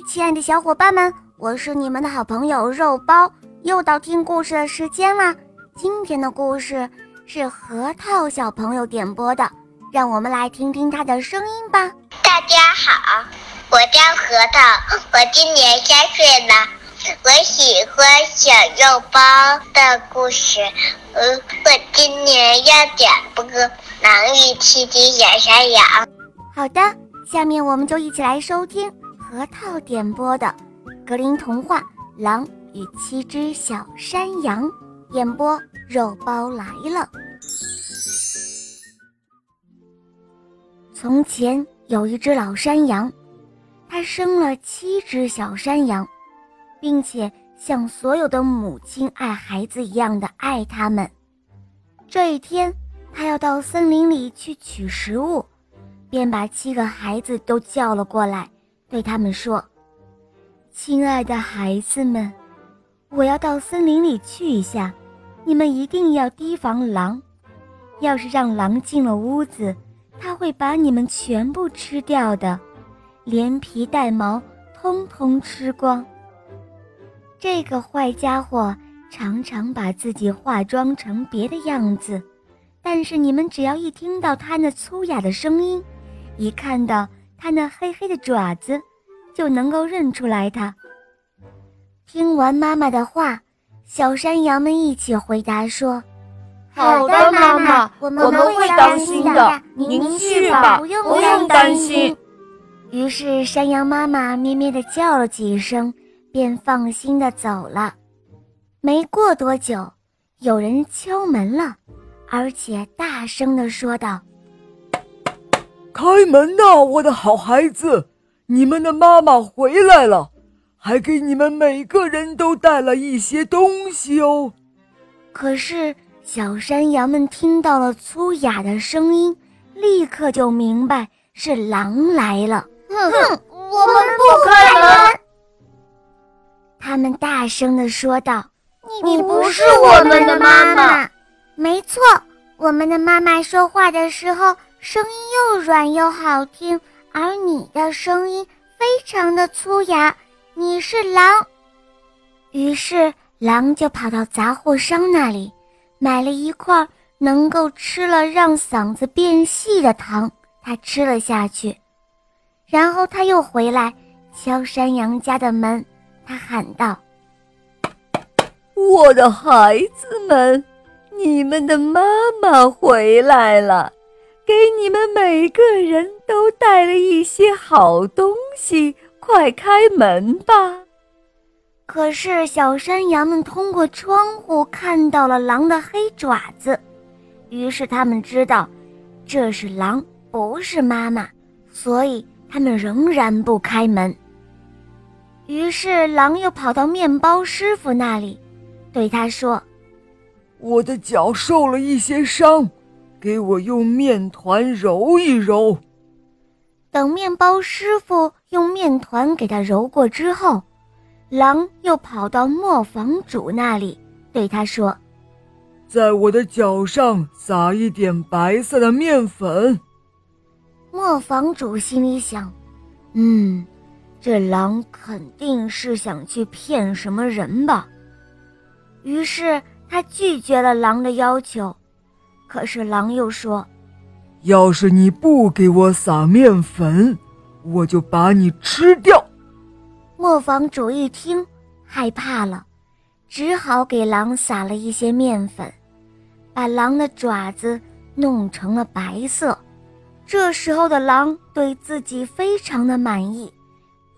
亲爱的小伙伴们，我是你们的好朋友肉包，又到听故事的时间啦。今天的故事是核桃小朋友点播的，让我们来听听他的声音吧。大家好，我叫核桃，我今年三岁了，我喜欢小肉包的故事。嗯，我今年要点播《狼与七只小山羊》。好的，下面我们就一起来收听核桃点播的《格林童话：狼与七只小山羊》。演播肉包来了。从前有一只老山羊，它生了七只小山羊，并且像所有的母亲爱孩子一样的爱它们。这一天，它要到森林里去取食物，便把七个孩子都叫了过来，对他们说：“亲爱的孩子们，我要到森林里去一下。”你们一定要提防狼，要是让狼进了屋子，它会把你们全部吃掉的，连皮带毛通通吃光。这个坏家伙常常把自己化妆成别的样子，但是你们只要一听到他那粗哑的声音，一看到他那黑黑的爪子，就能够认出来他。听完妈妈的话。小山羊们一起回答说：“好的，妈妈，我们会当心的。您去吧，不用担心。”于是山羊妈妈咩咩地叫了几声，便放心的走了。没过多久，有人敲门了，而且大声的说道：“开门呐，我的好孩子，你们的妈妈回来了。”还给你们每个人都带了一些东西哦。可是小山羊们听到了粗哑的声音，立刻就明白是狼来了。哼哼，我们不开门！他们大声地说道：“你不是我们的妈妈。”没错，我们的妈妈说话的时候声音又软又好听，而你的声音非常的粗哑。你是狼，于是狼就跑到杂货商那里，买了一块能够吃了让嗓子变细的糖，他吃了下去。然后他又回来敲山羊家的门，他喊道：“我的孩子们，你们的妈妈回来了，给你们每个人都带了一些好东西。”快开门吧！可是小山羊们通过窗户看到了狼的黑爪子，于是他们知道这是狼，不是妈妈，所以他们仍然不开门。于是狼又跑到面包师傅那里，对他说：“我的脚受了一些伤，给我用面团揉一揉。”等面包师傅用面团给他揉过之后，狼又跑到磨坊主那里，对他说：“在我的脚上撒一点白色的面粉。”磨坊主心里想：“嗯，这狼肯定是想去骗什么人吧。”于是他拒绝了狼的要求。可是狼又说。要是你不给我撒面粉，我就把你吃掉。磨坊主一听，害怕了，只好给狼撒了一些面粉，把狼的爪子弄成了白色。这时候的狼对自己非常的满意，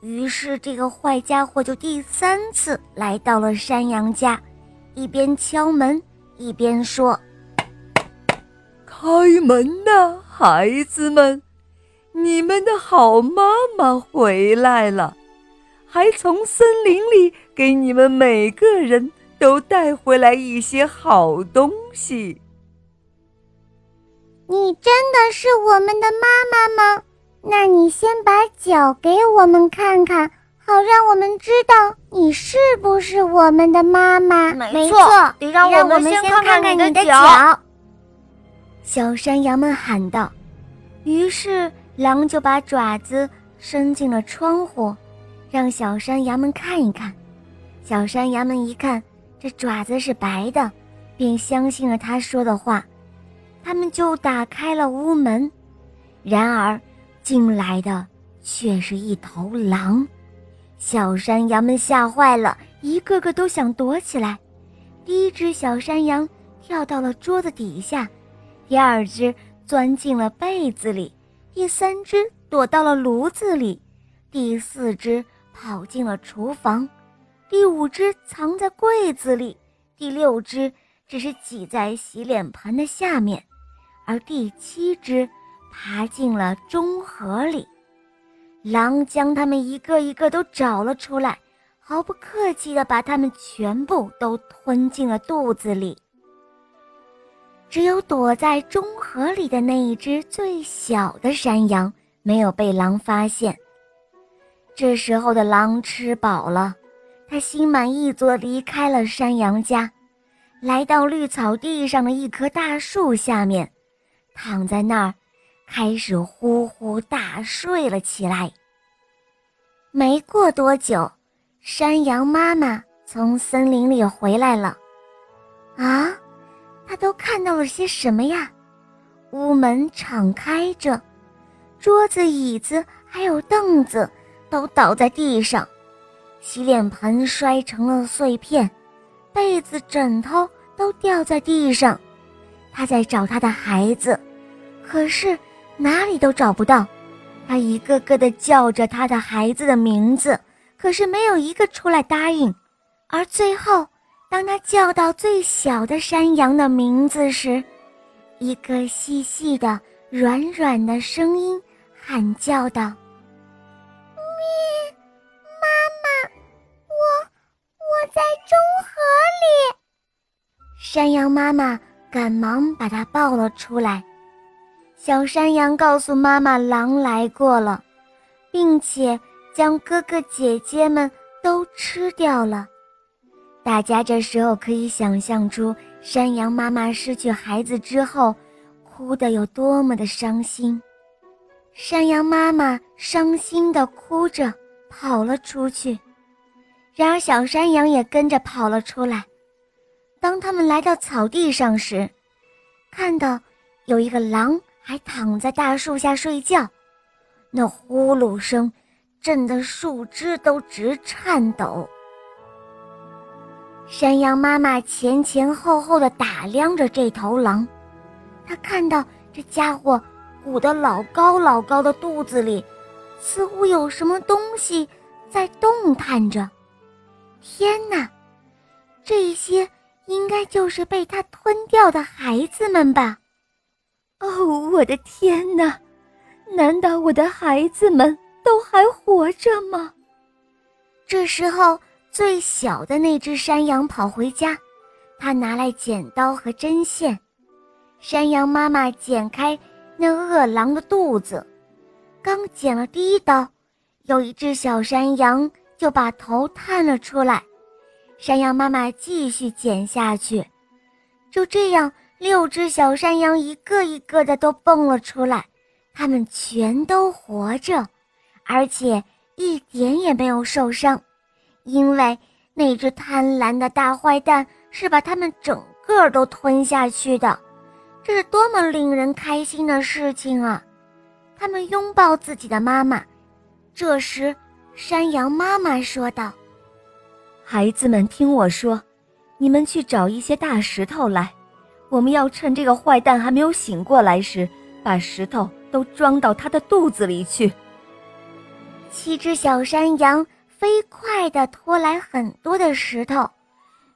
于是这个坏家伙就第三次来到了山羊家，一边敲门一边说。开门呐，孩子们！你们的好妈妈回来了，还从森林里给你们每个人都带回来一些好东西。你真的是我们的妈妈吗？那你先把脚给我们看看，好让我们知道你是不是我们的妈妈。没错，得让我们先看看你的脚。小山羊们喊道：“于是狼就把爪子伸进了窗户，让小山羊们看一看。小山羊们一看，这爪子是白的，便相信了他说的话。他们就打开了屋门，然而进来的却是一头狼。小山羊们吓坏了，一个个都想躲起来。第一只小山羊跳到了桌子底下，第二只钻进了被子里，第三只躲到了炉子里，第四只跑进了厨房，第五只藏在柜子里，第六只只是挤在洗脸盆的下面。而第七只爬进了中盒里，狼将它们一个一个都找了出来，毫不客气地把它们全部都吞进了肚子里。只有躲在中河里的那一只最小的山羊没有被狼发现。这时候的狼吃饱了，它心满意足地离开了山羊家，来到绿草地上的一棵大树下面。躺在那儿，开始呼呼大睡了起来。没过多久，山羊妈妈从森林里回来了。啊，他都看到了些什么呀？屋门敞开着，桌子、椅子还有凳子都倒在地上，洗脸盆摔成了碎片，被子、枕头都掉在地上。他在找他的孩子，可是哪里都找不到。他一个个的叫着他的孩子的名字，可是没有一个出来答应。而最后，当他叫到最小的山羊的名字时，一个细细的、软软的声音喊叫道：“咪，妈妈，我我在中河里。”山羊妈妈。赶忙把它抱了出来。小山羊告诉妈妈，狼来过了，并且将哥哥姐姐们都吃掉了。大家这时候可以想象出山羊妈妈失去孩子之后，哭得有多么的伤心。山羊妈妈伤心地哭着跑了出去，然而小山羊也跟着跑了出来。当他们来到草地上时，看到有一个狼还躺在大树下睡觉，那呼噜声震得树枝都直颤抖。山羊妈妈前前后后的打量着这头狼，她看到这家伙鼓得老高老高的肚子里，似乎有什么东西在动弹着。天哪，这些！应该就是被他吞掉的孩子们吧？哦，我的天哪！难道我的孩子们都还活着吗？这时候，最小的那只山羊跑回家，他拿来剪刀和针线。山羊妈妈剪开那饿狼的肚子，刚剪了第一刀，有一只小山羊就把头探了出来。山羊妈妈继续剪下去，就这样，六只小山羊一个一个的都蹦了出来，它们全都活着，而且一点也没有受伤，因为那只贪婪的大坏蛋是把它们整个都吞下去的。这是多么令人开心的事情啊！他们拥抱自己的妈妈。这时，山羊妈妈说道。孩子们，听我说，你们去找一些大石头来，我们要趁这个坏蛋还没有醒过来时，把石头都装到他的肚子里去。七只小山羊飞快地拖来很多的石头，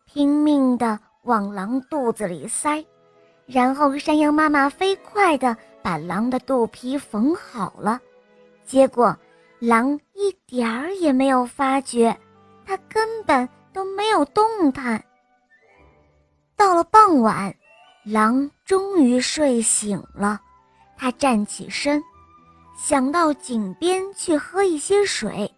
拼命地往狼肚子里塞，然后山羊妈妈飞快地把狼的肚皮缝好了，结果狼一点儿也没有发觉。它根本都没有动弹。到了傍晚，狼终于睡醒了，它站起身，想到井边去喝一些水，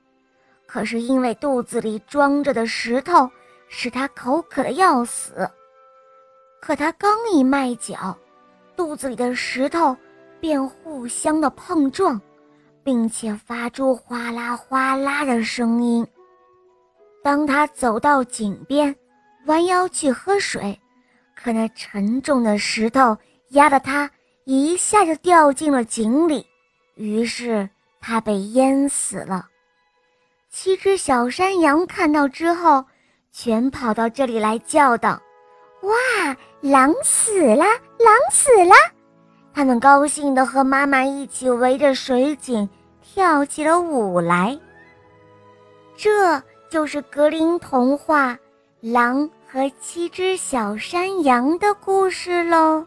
可是因为肚子里装着的石头使他口渴的要死。可他刚一迈脚，肚子里的石头便互相的碰撞，并且发出哗啦哗啦的声音。当他走到井边，弯腰去喝水，可那沉重的石头压得他一下就掉进了井里，于是他被淹死了。七只小山羊看到之后，全跑到这里来叫道：“哇，狼死了，狼死了！”他们高兴地和妈妈一起围着水井跳起了舞来。这就是格林童话《狼和七只小山羊》的故事喽。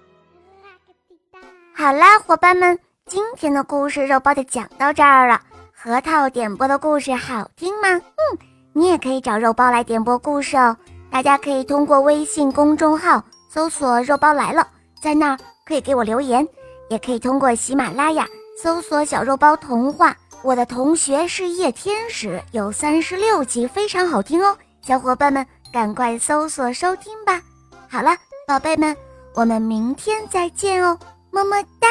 好啦，伙伴们，今天的故事肉包就讲到这儿了。核桃点播的故事好听吗？嗯，你也可以找肉包来点播故事哦。大家可以通过微信公众号搜索“肉包来了”，在那儿。可以给我留言，也可以通过喜马拉雅搜索“小肉包童话”。我的同学是夜天使，有三十六集，非常好听哦，小伙伴们赶快搜索收听吧。好了，宝贝们，我们明天再见哦，么么哒。